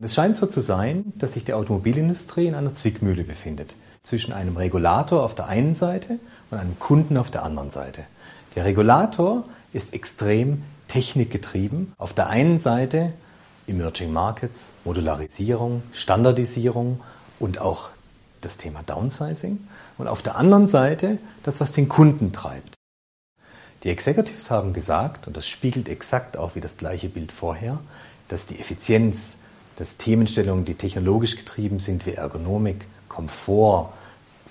Es scheint so zu sein, dass sich die Automobilindustrie in einer Zwickmühle befindet. Zwischen einem Regulator auf der einen Seite und einem Kunden auf der anderen Seite. Der Regulator ist extrem technikgetrieben. Auf der einen Seite Emerging Markets, Modularisierung, Standardisierung und auch das Thema Downsizing. Und auf der anderen Seite das, was den Kunden treibt. Die Executives haben gesagt, und das spiegelt exakt auch wie das gleiche Bild vorher, dass die Effizienz, dass Themenstellungen, die technologisch getrieben sind, wie Ergonomik, Komfort,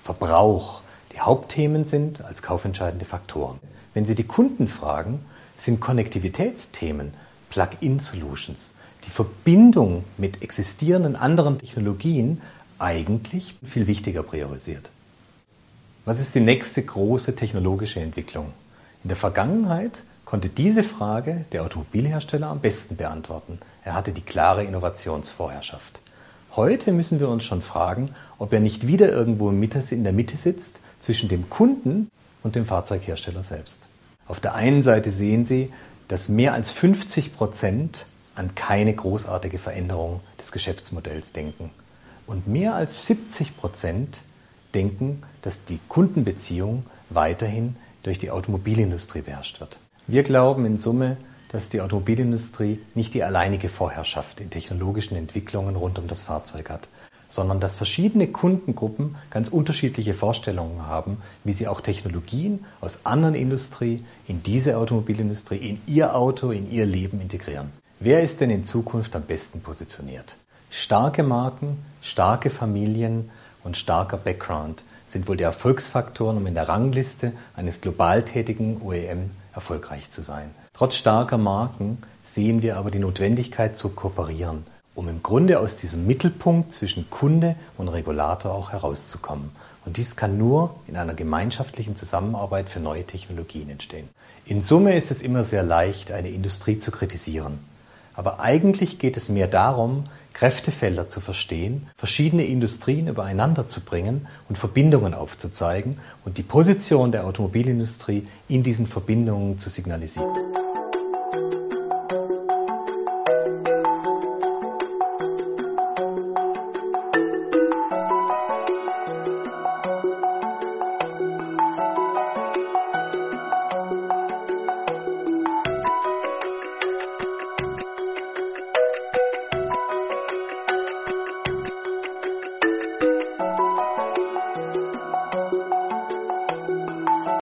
Verbrauch, die Hauptthemen sind als kaufentscheidende Faktoren. Wenn Sie die Kunden fragen, sind Konnektivitätsthemen, Plug-in-Solutions, die Verbindung mit existierenden anderen Technologien eigentlich viel wichtiger priorisiert. Was ist die nächste große technologische Entwicklung? In der Vergangenheit konnte diese Frage der Automobilhersteller am besten beantworten. Er hatte die klare Innovationsvorherrschaft. Heute müssen wir uns schon fragen, ob er nicht wieder irgendwo in der Mitte sitzt zwischen dem Kunden und dem Fahrzeughersteller selbst. Auf der einen Seite sehen Sie, dass mehr als 50 Prozent an keine großartige Veränderung des Geschäftsmodells denken. Und mehr als 70 Prozent denken, dass die Kundenbeziehung weiterhin durch die Automobilindustrie beherrscht wird. Wir glauben in Summe, dass die Automobilindustrie nicht die alleinige Vorherrschaft in technologischen Entwicklungen rund um das Fahrzeug hat, sondern dass verschiedene Kundengruppen ganz unterschiedliche Vorstellungen haben, wie sie auch Technologien aus anderen Industrien in diese Automobilindustrie, in ihr Auto, in ihr Leben integrieren. Wer ist denn in Zukunft am besten positioniert? Starke Marken, starke Familien und starker Background sind wohl die Erfolgsfaktoren, um in der Rangliste eines global tätigen OEM erfolgreich zu sein. Trotz starker Marken sehen wir aber die Notwendigkeit zu kooperieren, um im Grunde aus diesem Mittelpunkt zwischen Kunde und Regulator auch herauszukommen. Und dies kann nur in einer gemeinschaftlichen Zusammenarbeit für neue Technologien entstehen. In Summe ist es immer sehr leicht, eine Industrie zu kritisieren. Aber eigentlich geht es mehr darum, Kräftefelder zu verstehen, verschiedene Industrien übereinander zu bringen und Verbindungen aufzuzeigen und die Position der Automobilindustrie in diesen Verbindungen zu signalisieren.